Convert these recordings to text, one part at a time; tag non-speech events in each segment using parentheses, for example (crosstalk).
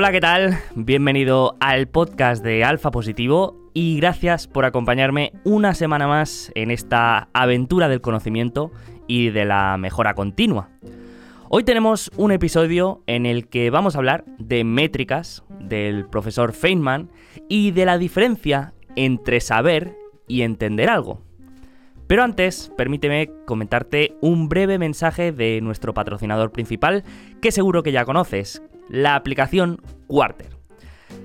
Hola, ¿qué tal? Bienvenido al podcast de Alfa Positivo y gracias por acompañarme una semana más en esta aventura del conocimiento y de la mejora continua. Hoy tenemos un episodio en el que vamos a hablar de métricas del profesor Feynman y de la diferencia entre saber y entender algo. Pero antes, permíteme comentarte un breve mensaje de nuestro patrocinador principal, que seguro que ya conoces, la aplicación Quarter.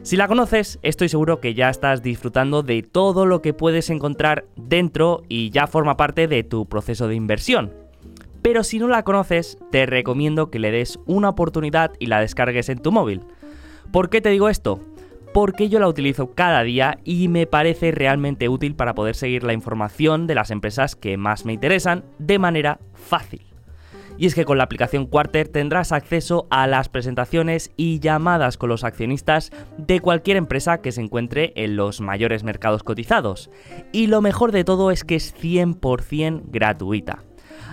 Si la conoces, estoy seguro que ya estás disfrutando de todo lo que puedes encontrar dentro y ya forma parte de tu proceso de inversión. Pero si no la conoces, te recomiendo que le des una oportunidad y la descargues en tu móvil. ¿Por qué te digo esto? porque yo la utilizo cada día y me parece realmente útil para poder seguir la información de las empresas que más me interesan de manera fácil. Y es que con la aplicación Quarter tendrás acceso a las presentaciones y llamadas con los accionistas de cualquier empresa que se encuentre en los mayores mercados cotizados. Y lo mejor de todo es que es 100% gratuita.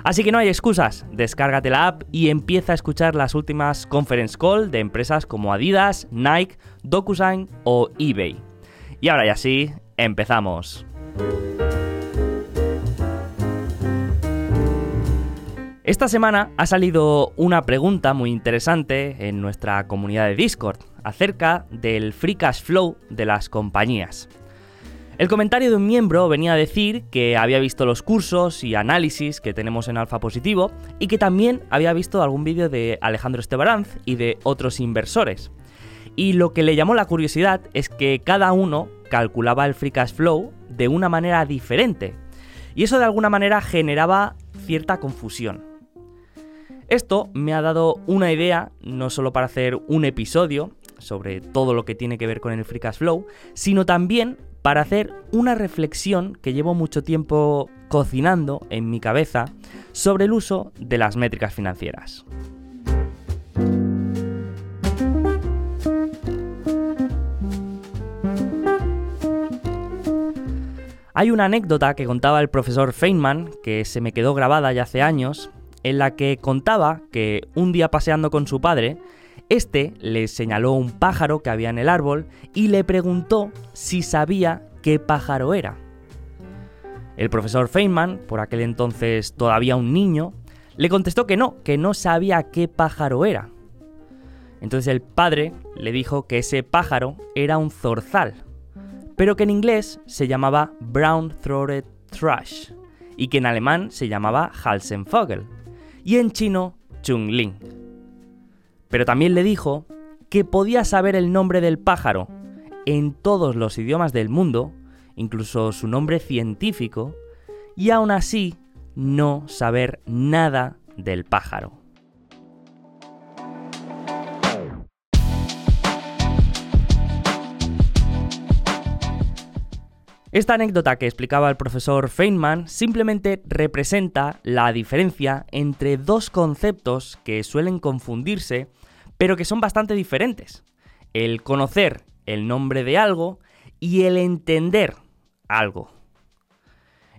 Así que no hay excusas, descárgate la app y empieza a escuchar las últimas conference call de empresas como Adidas, Nike, DocuSign o eBay. Y ahora ya sí, empezamos. Esta semana ha salido una pregunta muy interesante en nuestra comunidad de Discord acerca del free cash flow de las compañías. El comentario de un miembro venía a decir que había visto los cursos y análisis que tenemos en Alfa Positivo y que también había visto algún vídeo de Alejandro Estebaranz y de otros inversores. Y lo que le llamó la curiosidad es que cada uno calculaba el free cash flow de una manera diferente. Y eso de alguna manera generaba cierta confusión. Esto me ha dado una idea, no solo para hacer un episodio sobre todo lo que tiene que ver con el free cash flow, sino también para hacer una reflexión que llevo mucho tiempo cocinando en mi cabeza sobre el uso de las métricas financieras. Hay una anécdota que contaba el profesor Feynman, que se me quedó grabada ya hace años, en la que contaba que un día paseando con su padre, este le señaló un pájaro que había en el árbol y le preguntó si sabía qué pájaro era. El profesor Feynman, por aquel entonces todavía un niño, le contestó que no, que no sabía qué pájaro era. Entonces el padre le dijo que ese pájaro era un zorzal, pero que en inglés se llamaba Brown-Throated Thrush y que en alemán se llamaba Halsenvogel y en chino Chungling. Pero también le dijo que podía saber el nombre del pájaro en todos los idiomas del mundo, incluso su nombre científico, y aún así no saber nada del pájaro. Esta anécdota que explicaba el profesor Feynman simplemente representa la diferencia entre dos conceptos que suelen confundirse pero que son bastante diferentes. El conocer el nombre de algo y el entender algo.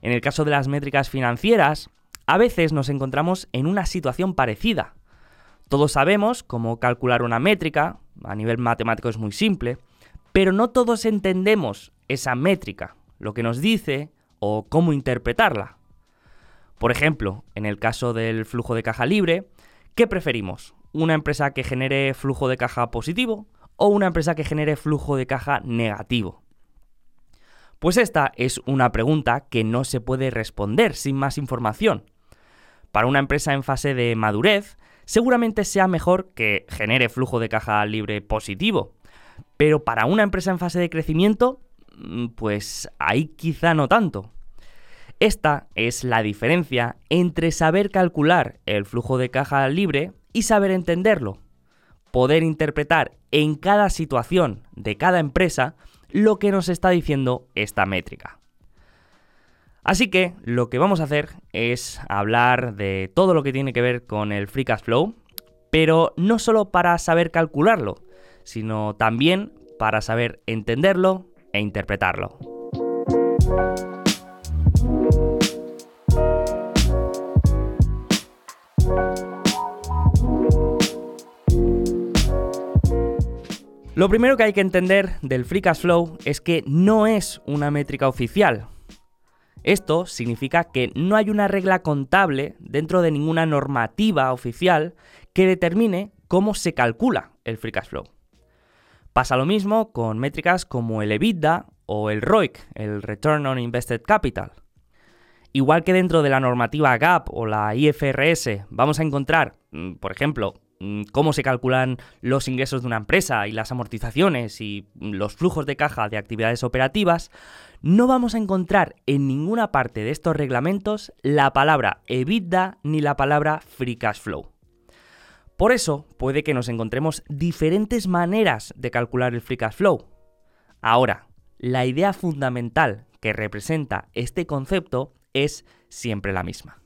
En el caso de las métricas financieras, a veces nos encontramos en una situación parecida. Todos sabemos cómo calcular una métrica, a nivel matemático es muy simple, pero no todos entendemos esa métrica, lo que nos dice o cómo interpretarla. Por ejemplo, en el caso del flujo de caja libre, ¿qué preferimos? una empresa que genere flujo de caja positivo o una empresa que genere flujo de caja negativo? Pues esta es una pregunta que no se puede responder sin más información. Para una empresa en fase de madurez, seguramente sea mejor que genere flujo de caja libre positivo. Pero para una empresa en fase de crecimiento, pues ahí quizá no tanto. Esta es la diferencia entre saber calcular el flujo de caja libre y saber entenderlo. Poder interpretar en cada situación de cada empresa lo que nos está diciendo esta métrica. Así que lo que vamos a hacer es hablar de todo lo que tiene que ver con el Free Cash Flow, pero no solo para saber calcularlo, sino también para saber entenderlo e interpretarlo. Lo primero que hay que entender del Free Cash Flow es que no es una métrica oficial. Esto significa que no hay una regla contable dentro de ninguna normativa oficial que determine cómo se calcula el Free Cash Flow. Pasa lo mismo con métricas como el EBITDA o el ROIC, el Return on Invested Capital. Igual que dentro de la normativa GAP o la IFRS vamos a encontrar, mm, por ejemplo, mm, cómo se calculan los ingresos de una empresa y las amortizaciones y los flujos de caja de actividades operativas, no vamos a encontrar en ninguna parte de estos reglamentos la palabra EBITDA ni la palabra Free Cash Flow. Por eso puede que nos encontremos diferentes maneras de calcular el Free Cash Flow. Ahora, la idea fundamental que representa este concepto es siempre la misma.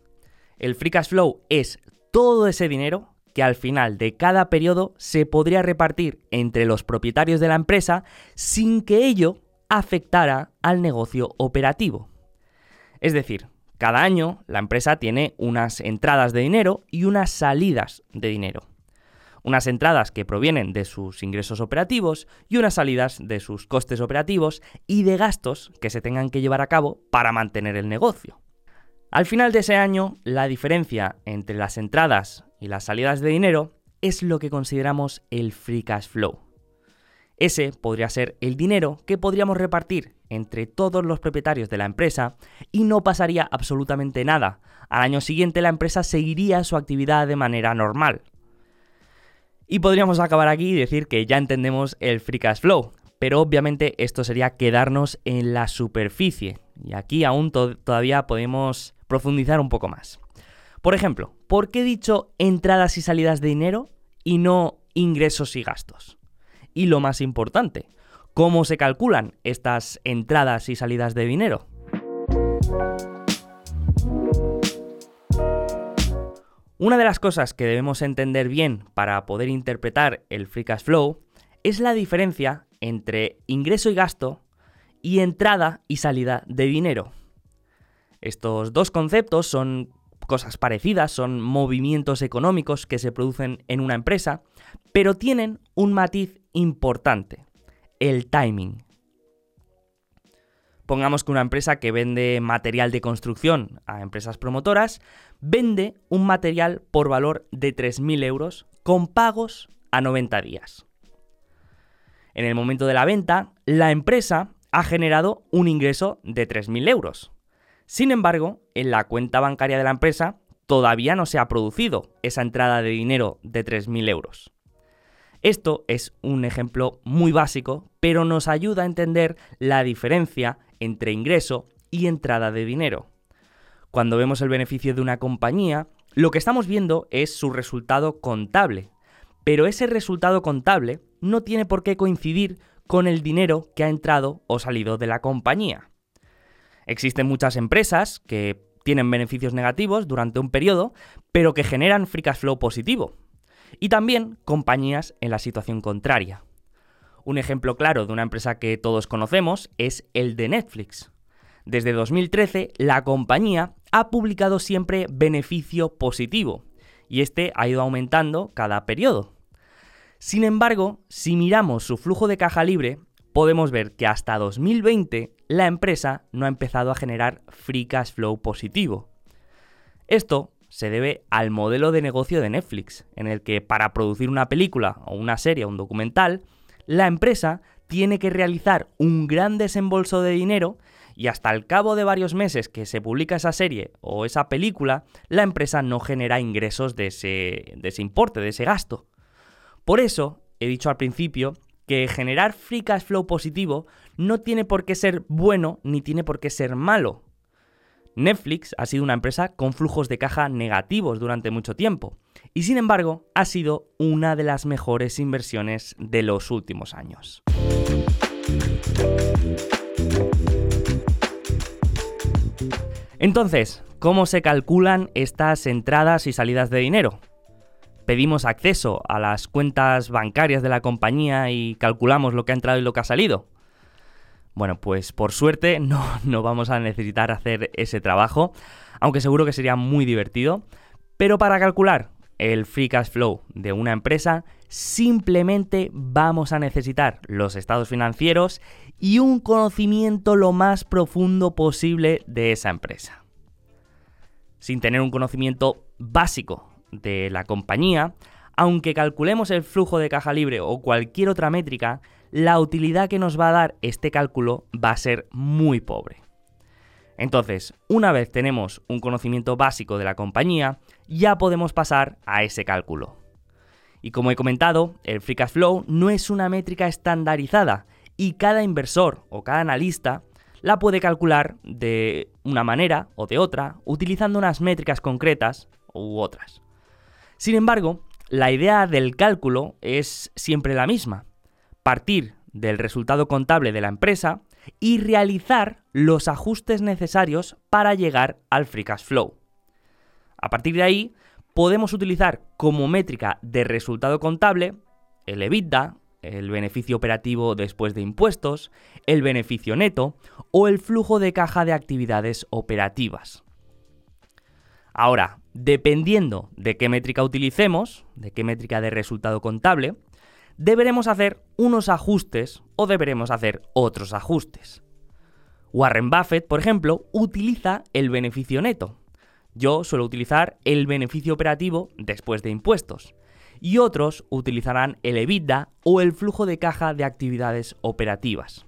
El free cash flow es todo ese dinero que al final de cada periodo se podría repartir entre los propietarios de la empresa sin que ello afectara al negocio operativo. Es decir, cada año la empresa tiene unas entradas de dinero y unas salidas de dinero. Unas entradas que provienen de sus ingresos operativos y unas salidas de sus costes operativos y de gastos que se tengan que llevar a cabo para mantener el negocio. Al final de ese año, la diferencia entre las entradas y las salidas de dinero es lo que consideramos el free cash flow. Ese podría ser el dinero que podríamos repartir entre todos los propietarios de la empresa y no pasaría absolutamente nada. Al año siguiente la empresa seguiría su actividad de manera normal. Y podríamos acabar aquí y decir que ya entendemos el free cash flow, pero obviamente esto sería quedarnos en la superficie. Y aquí aún todavía podemos profundizar un poco más. Por ejemplo, ¿por qué he dicho entradas y salidas de dinero y no ingresos y gastos? Y lo más importante, ¿cómo se calculan estas entradas y salidas de dinero? Una de las cosas que debemos entender bien para poder interpretar el free cash flow es la diferencia entre ingreso y gasto y entrada y salida de dinero. Estos dos conceptos son cosas parecidas, son movimientos económicos que se producen en una empresa, pero tienen un matiz importante, el timing. Pongamos que una empresa que vende material de construcción a empresas promotoras vende un material por valor de 3.000 euros con pagos a 90 días. En el momento de la venta, la empresa ha generado un ingreso de 3.000 euros. Sin embargo, en la cuenta bancaria de la empresa todavía no se ha producido esa entrada de dinero de 3.000 euros. Esto es un ejemplo muy básico, pero nos ayuda a entender la diferencia entre ingreso y entrada de dinero. Cuando vemos el beneficio de una compañía, lo que estamos viendo es su resultado contable, pero ese resultado contable no tiene por qué coincidir con el dinero que ha entrado o salido de la compañía. Existen muchas empresas que tienen beneficios negativos durante un periodo, pero que generan free cash flow positivo. Y también compañías en la situación contraria. Un ejemplo claro de una empresa que todos conocemos es el de Netflix. Desde 2013, la compañía ha publicado siempre beneficio positivo, y este ha ido aumentando cada periodo. Sin embargo, si miramos su flujo de caja libre, podemos ver que hasta 2020 la empresa no ha empezado a generar free cash flow positivo. Esto se debe al modelo de negocio de Netflix, en el que para producir una película o una serie o un documental, la empresa tiene que realizar un gran desembolso de dinero y hasta el cabo de varios meses que se publica esa serie o esa película, la empresa no genera ingresos de ese, de ese importe, de ese gasto. Por eso, he dicho al principio que generar free cash flow positivo no tiene por qué ser bueno ni tiene por qué ser malo. Netflix ha sido una empresa con flujos de caja negativos durante mucho tiempo y sin embargo ha sido una de las mejores inversiones de los últimos años. Entonces, ¿cómo se calculan estas entradas y salidas de dinero? pedimos acceso a las cuentas bancarias de la compañía y calculamos lo que ha entrado y lo que ha salido? Bueno, pues por suerte (laughs) no, vamos a necesitar hacer ese trabajo, aunque seguro que sería muy divertido. Pero para calcular el free cash flow de una empresa, simplemente vamos a necesitar los estados financieros y un conocimiento lo más profundo posible de esa empresa. Sin tener un conocimiento básico de la compañía, aunque calculemos el flujo de caja libre o cualquier otra métrica, la utilidad que nos va a dar este cálculo va a ser muy pobre. Entonces, una vez tenemos un conocimiento básico de la compañía, ya podemos pasar a ese cálculo. Y como he comentado, el Free Cash Flow no es una métrica estandarizada y cada inversor o cada analista la puede calcular de una manera o de otra, utilizando unas métricas concretas u otras. Sin embargo, la idea del cálculo es siempre la misma. Partir del resultado contable de la empresa y realizar los ajustes necesarios para llegar al free cash flow. A partir de ahí, podemos utilizar como métrica de resultado contable el EBITDA, el beneficio operativo después de impuestos, el beneficio neto o el flujo de caja de actividades operativas. Ahora, dependiendo de qué métrica utilicemos, de qué métrica de resultado contable, deberemos hacer unos ajustes o deberemos hacer otros ajustes. Warren Buffett, por ejemplo, utiliza el beneficio neto. Yo suelo utilizar el beneficio operativo después de impuestos. Y otros utilizarán el EBITDA o el flujo de caja de actividades operativas.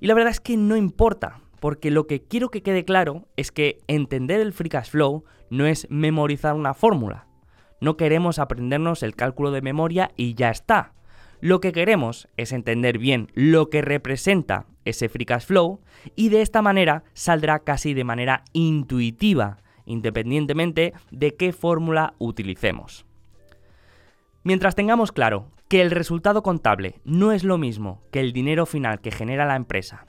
Y la verdad es que no importa, porque lo que quiero que quede claro es que entender el free cash flow no es memorizar una fórmula. No queremos aprendernos el cálculo de memoria y ya está. Lo que queremos es entender bien lo que representa ese free cash flow y de esta manera saldrá casi de manera intuitiva, independientemente de qué fórmula utilicemos. Mientras tengamos claro que el resultado contable no es lo mismo que el dinero final que genera la empresa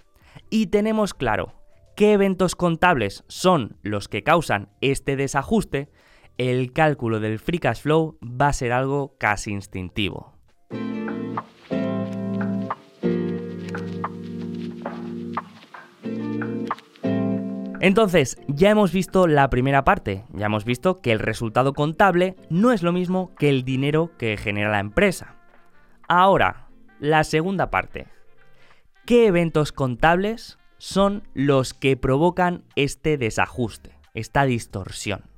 y tenemos claro qué eventos contables son los que causan este desajuste, el cálculo del free cash flow va a ser algo casi instintivo. Entonces, ya hemos visto la primera parte, ya hemos visto que el resultado contable no es lo mismo que el dinero que genera la empresa. Ahora, la segunda parte. ¿Qué eventos contables son los que provocan este desajuste, esta distorsión?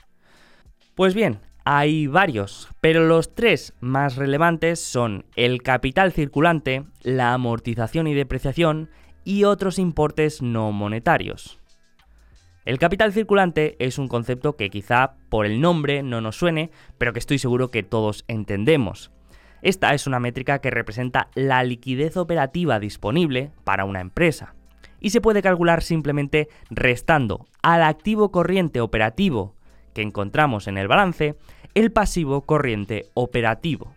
Pues bien, hay varios, pero los tres más relevantes son el capital circulante, la amortización y depreciación y otros importes no monetarios. El capital circulante es un concepto que quizá por el nombre no nos suene, pero que estoy seguro que todos entendemos. Esta es una métrica que representa la liquidez operativa disponible para una empresa y se puede calcular simplemente restando al activo corriente operativo que encontramos en el balance el pasivo corriente operativo.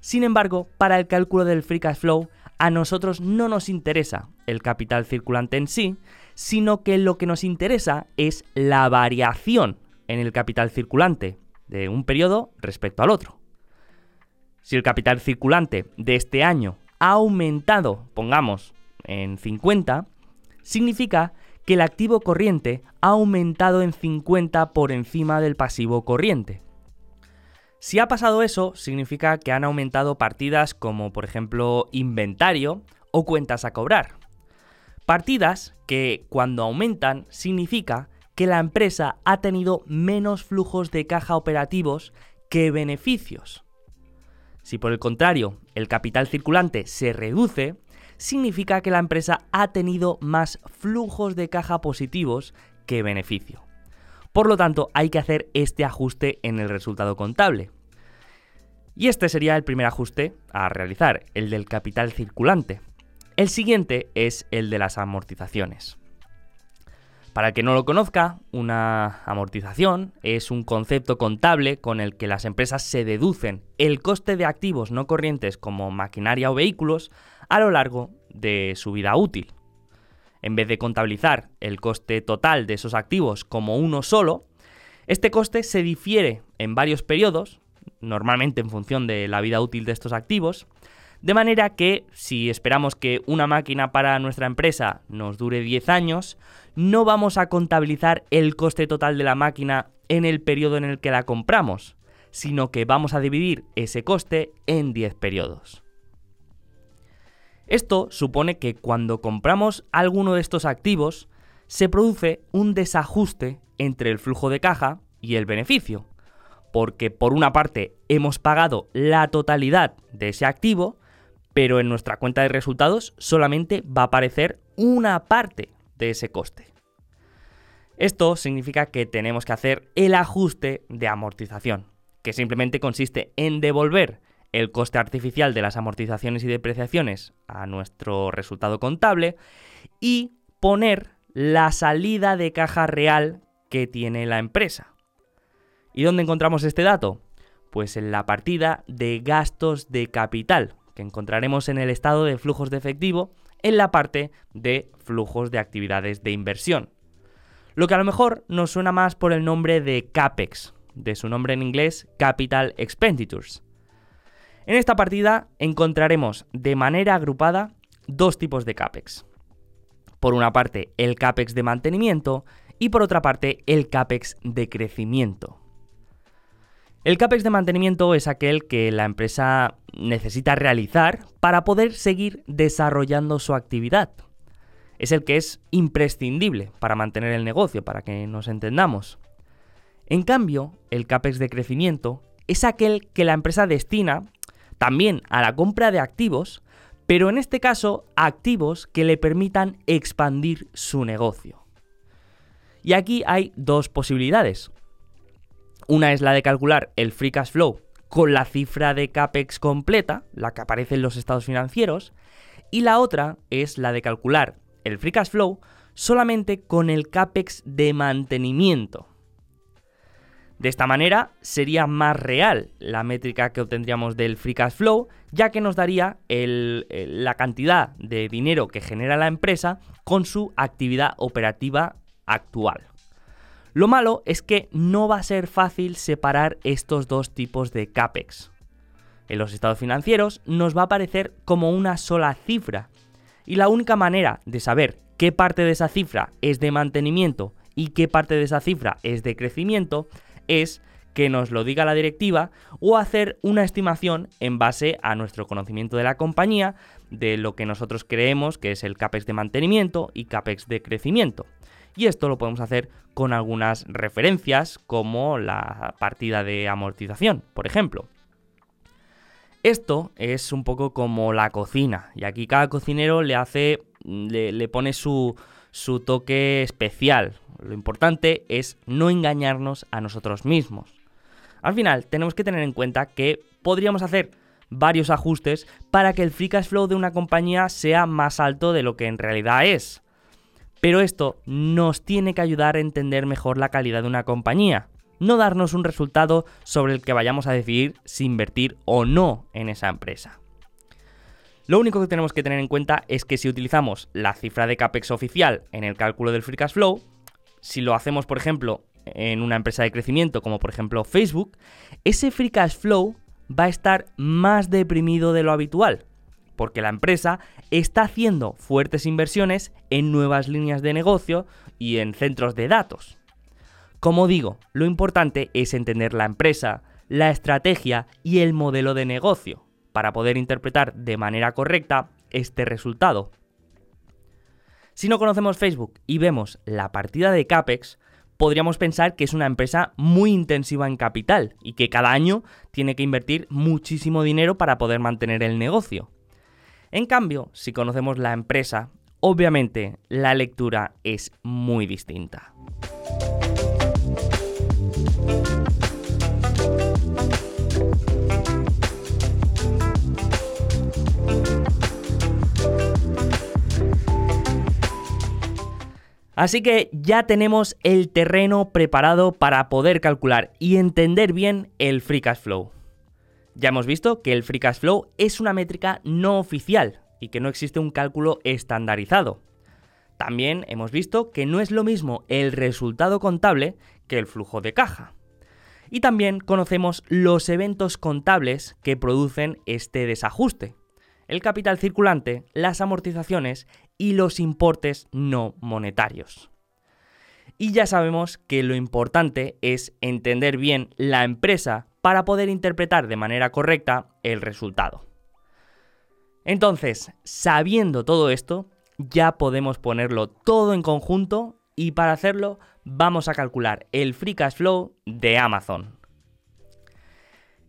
Sin embargo, para el cálculo del free cash flow, a nosotros no nos interesa el capital circulante en sí, sino que lo que nos interesa es la variación en el capital circulante de un periodo respecto al otro. Si el capital circulante de este año ha aumentado, pongamos, en 50, significa que el activo corriente ha aumentado en 50 por encima del pasivo corriente. Si ha pasado eso, significa que han aumentado partidas como por ejemplo inventario o cuentas a cobrar. Partidas que cuando aumentan significa que la empresa ha tenido menos flujos de caja operativos que beneficios. Si por el contrario el capital circulante se reduce, significa que la empresa ha tenido más flujos de caja positivos que beneficio. Por lo tanto, hay que hacer este ajuste en el resultado contable. Y este sería el primer ajuste a realizar, el del capital circulante. El siguiente es el de las amortizaciones. Para el que no lo conozca, una amortización es un concepto contable con el que las empresas se deducen el coste de activos no corrientes como maquinaria o vehículos a lo largo de su vida útil. En vez de contabilizar el coste total de esos activos como uno solo, este coste se difiere en varios periodos, normalmente en función de la vida útil de estos activos, de manera que si esperamos que una máquina para nuestra empresa nos dure 10 años, no vamos a contabilizar el coste total de la máquina en el periodo en el que la compramos, sino que vamos a dividir ese coste en 10 periodos. Esto supone que cuando compramos alguno de estos activos, se produce un desajuste entre el flujo de caja y el beneficio, porque por una parte hemos pagado la totalidad de ese activo, pero en nuestra cuenta de resultados solamente va a aparecer una parte de ese coste. Esto significa que tenemos que hacer el ajuste de amortización, que simplemente consiste en devolver el coste artificial de las amortizaciones y depreciaciones a nuestro resultado contable y poner la salida de caja real que tiene la empresa. ¿Y dónde encontramos este dato? Pues en la partida de gastos de capital, que encontraremos en el estado de flujos de efectivo en la parte de flujos de actividades de inversión. Lo que a lo mejor nos suena más por el nombre de CAPEX, de su nombre en inglés Capital Expenditures. En esta partida encontraremos de manera agrupada dos tipos de CAPEX. Por una parte, el CAPEX de mantenimiento y por otra parte, el CAPEX de crecimiento. El CAPEX de mantenimiento es aquel que la empresa necesita realizar para poder seguir desarrollando su actividad. Es el que es imprescindible para mantener el negocio, para que nos entendamos. En cambio, el CAPEX de crecimiento es aquel que la empresa destina también a la compra de activos, pero en este caso activos que le permitan expandir su negocio. Y aquí hay dos posibilidades. Una es la de calcular el free cash flow con la cifra de CAPEX completa, la que aparece en los estados financieros, y la otra es la de calcular el free cash flow solamente con el CAPEX de mantenimiento. De esta manera sería más real la métrica que obtendríamos del free cash flow, ya que nos daría la cantidad de dinero que genera la empresa con su actividad operativa actual. Lo malo es que no va a ser fácil separar estos dos tipos de CAPEX. En los estados financieros nos va a aparecer como una sola cifra, y la única manera de saber qué parte de esa cifra es de mantenimiento y qué parte de esa cifra es de crecimiento es que nos lo diga la directiva o hacer una estimación en base a nuestro conocimiento de la compañía, de lo que nosotros creemos que es el CAPEX de mantenimiento y CAPEX de crecimiento. Y esto lo podemos hacer con algunas referencias como la partida de amortización, por ejemplo. Esto es un poco como la cocina, y aquí cada cocinero le hace, le, pone su, su toque especial. Lo importante es no engañarnos a nosotros mismos. Al final, tenemos que tener en cuenta que podríamos hacer varios ajustes para que el free cash flow de una compañía sea más alto de lo que en realidad es. Pero esto nos tiene que ayudar a entender mejor la calidad de una compañía no darnos un resultado sobre el que vayamos a decidir si invertir o no en esa empresa. Lo único que tenemos que tener en cuenta es que si utilizamos la cifra de CAPEX oficial en el cálculo del free cash flow, si lo hacemos, por ejemplo, en una empresa de crecimiento como por ejemplo Facebook, ese free cash flow va a estar más deprimido de lo habitual, porque la empresa está haciendo fuertes inversiones en nuevas líneas de negocio y en centros de datos. Como digo, lo importante es entender la empresa, la estrategia y el modelo de negocio para poder interpretar de manera correcta este resultado. Si no conocemos Facebook y vemos la partida de CAPEX, podríamos pensar que es una empresa muy intensiva en capital y que cada año tiene que invertir muchísimo dinero para poder mantener el negocio. En cambio, si conocemos la empresa, obviamente la lectura es muy distinta. Así que ya tenemos el terreno preparado para poder calcular y entender bien el Free Cash Flow. Ya hemos visto que el Free Cash Flow es una métrica no oficial y que no existe un cálculo estandarizado. También hemos visto que no es lo mismo el resultado contable que el flujo de caja. Y también conocemos los eventos contables que producen este desajuste. El capital circulante, las amortizaciones y los importes no monetarios. Y ya sabemos que lo importante es entender bien la empresa para poder interpretar de manera correcta el resultado. Entonces, sabiendo todo esto, ya podemos ponerlo todo en conjunto y para hacerlo vamos a calcular el free cash flow de Amazon.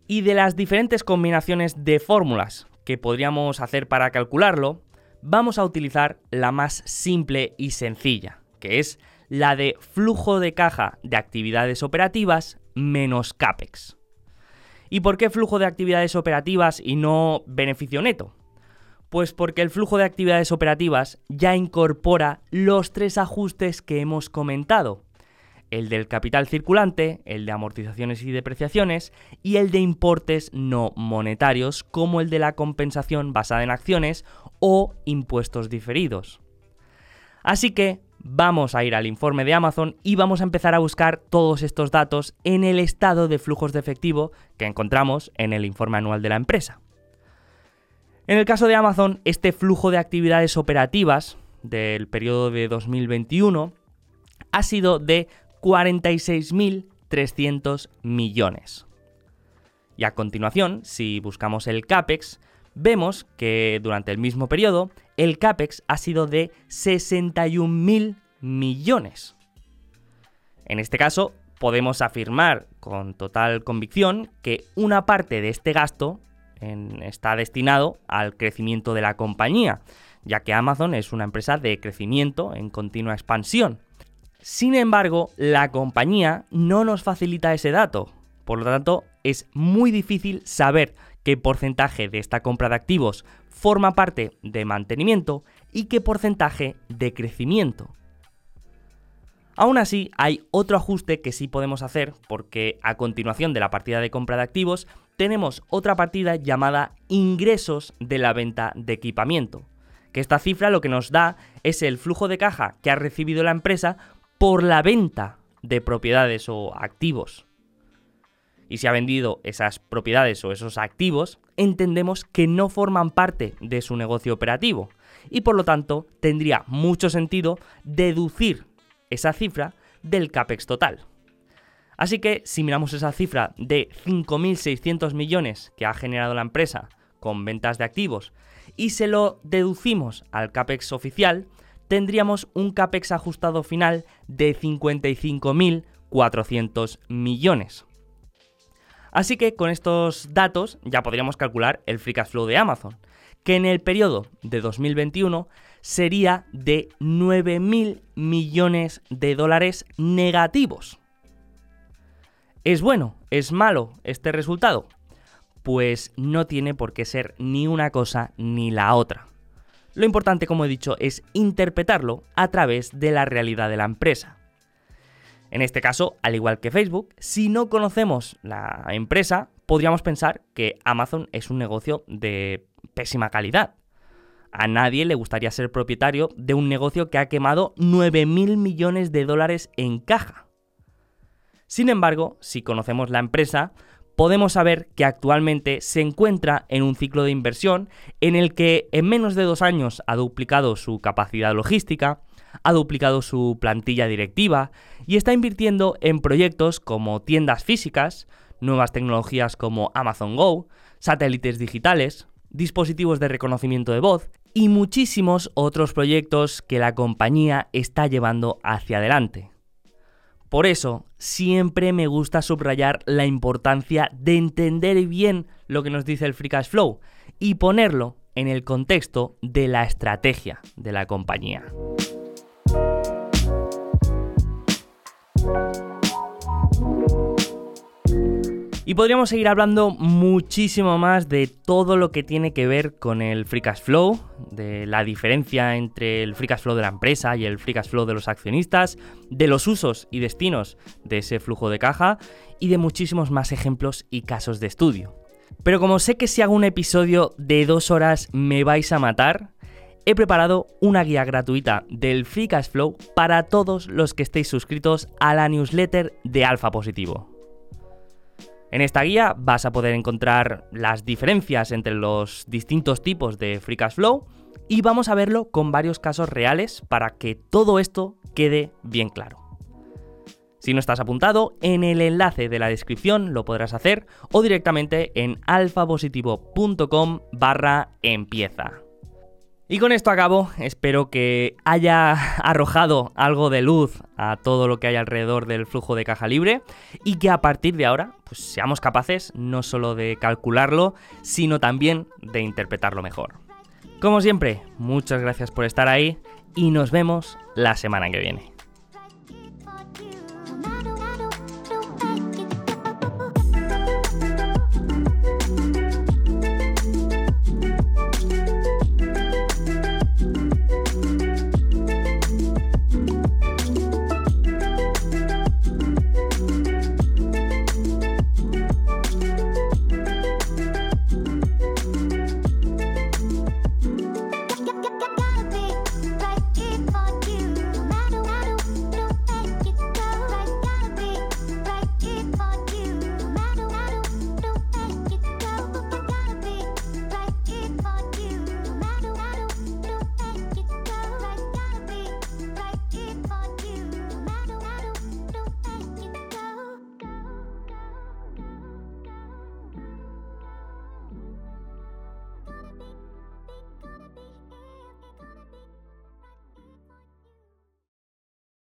Y de las diferentes combinaciones de fórmulas que podríamos hacer para calcularlo, vamos a utilizar la más simple y sencilla, que es la de flujo de caja de actividades operativas menos CAPEX. ¿Y por qué flujo de actividades operativas y no beneficio neto? Pues porque el flujo de actividades operativas ya incorpora los tres ajustes que hemos comentado. El del capital circulante, el de amortizaciones y depreciaciones y el de importes no monetarios como el de la compensación basada en acciones o impuestos diferidos. Así que vamos a ir al informe de Amazon y vamos a empezar a buscar todos estos datos en el estado de flujos de efectivo que encontramos en el informe anual de la empresa. En el caso de Amazon, este flujo de actividades operativas del periodo de 2021 ha sido de 46.300 millones. Y a continuación, si buscamos el CAPEX, vemos que durante el mismo periodo el CAPEX ha sido de 61.000 millones. En este caso, podemos afirmar con total convicción que una parte de este gasto está destinado al crecimiento de la compañía, ya que Amazon es una empresa de crecimiento en continua expansión. Sin embargo, la compañía no nos facilita ese dato, por lo tanto, es muy difícil saber qué porcentaje de esta compra de activos forma parte de mantenimiento y qué porcentaje de crecimiento. Aún así, hay otro ajuste que sí podemos hacer porque a continuación de la partida de compra de activos tenemos otra partida llamada ingresos de la venta de equipamiento, que esta cifra lo que nos da es el flujo de caja que ha recibido la empresa por la venta de propiedades o activos y si ha vendido esas propiedades o esos activos, entendemos que no forman parte de su negocio operativo y por lo tanto tendría mucho sentido deducir esa cifra del CAPEX total. Así que si miramos esa cifra de 5.600 millones que ha generado la empresa con ventas de activos y se lo deducimos al CAPEX oficial, tendríamos un CAPEX ajustado final de 55.400 millones. Así que con estos datos ya podríamos calcular el free cash flow de Amazon, que en el periodo de 2021 sería de 9.000 millones de dólares negativos. ¿Es bueno? ¿Es malo este resultado? Pues no tiene por qué ser ni una cosa ni la otra. Lo importante, como he dicho, es interpretarlo a través de la realidad de la empresa. En este caso, al igual que Facebook, si no conocemos la empresa, podríamos pensar que Amazon es un negocio de pésima calidad. A nadie le gustaría ser propietario de un negocio que ha quemado 9.000 millones de dólares en caja. Sin embargo, si conocemos la empresa, podemos saber que actualmente se encuentra en un ciclo de inversión en el que en menos de dos años ha duplicado su capacidad logística, ha duplicado su plantilla directiva y está invirtiendo en proyectos como tiendas físicas, nuevas tecnologías como Amazon Go, satélites digitales, dispositivos de reconocimiento de voz y muchísimos otros proyectos que la compañía está llevando hacia adelante. Por eso, siempre me gusta subrayar la importancia de entender bien lo que nos dice el Free Cash Flow y ponerlo en el contexto de la estrategia de la compañía. Y podríamos seguir hablando muchísimo más de todo lo que tiene que ver con el free cash flow, de la diferencia entre el free cash flow de la empresa y el free cash flow de los accionistas, de los usos y destinos de ese flujo de caja y de muchísimos más ejemplos y casos de estudio. Pero como sé que si hago un episodio de dos horas me vais a matar, he preparado una guía gratuita del Free Cash Flow para todos los que estéis suscritos a la newsletter de Alfa Positivo. En esta guía vas a poder encontrar las diferencias entre los distintos tipos de Free Cash Flow y vamos a verlo con varios casos reales para que todo esto quede bien claro. Si no estás apuntado, en el enlace de la descripción lo podrás hacer o directamente en alfapositivo.com barra empieza. Y con esto acabo, espero que haya (laughs) arrojado algo de luz a todo lo que hay alrededor del flujo de caja libre y que a partir de ahora pues, seamos capaces no solo de calcularlo, sino también de interpretarlo mejor. Como siempre, muchas gracias por estar ahí y nos vemos la semana que viene.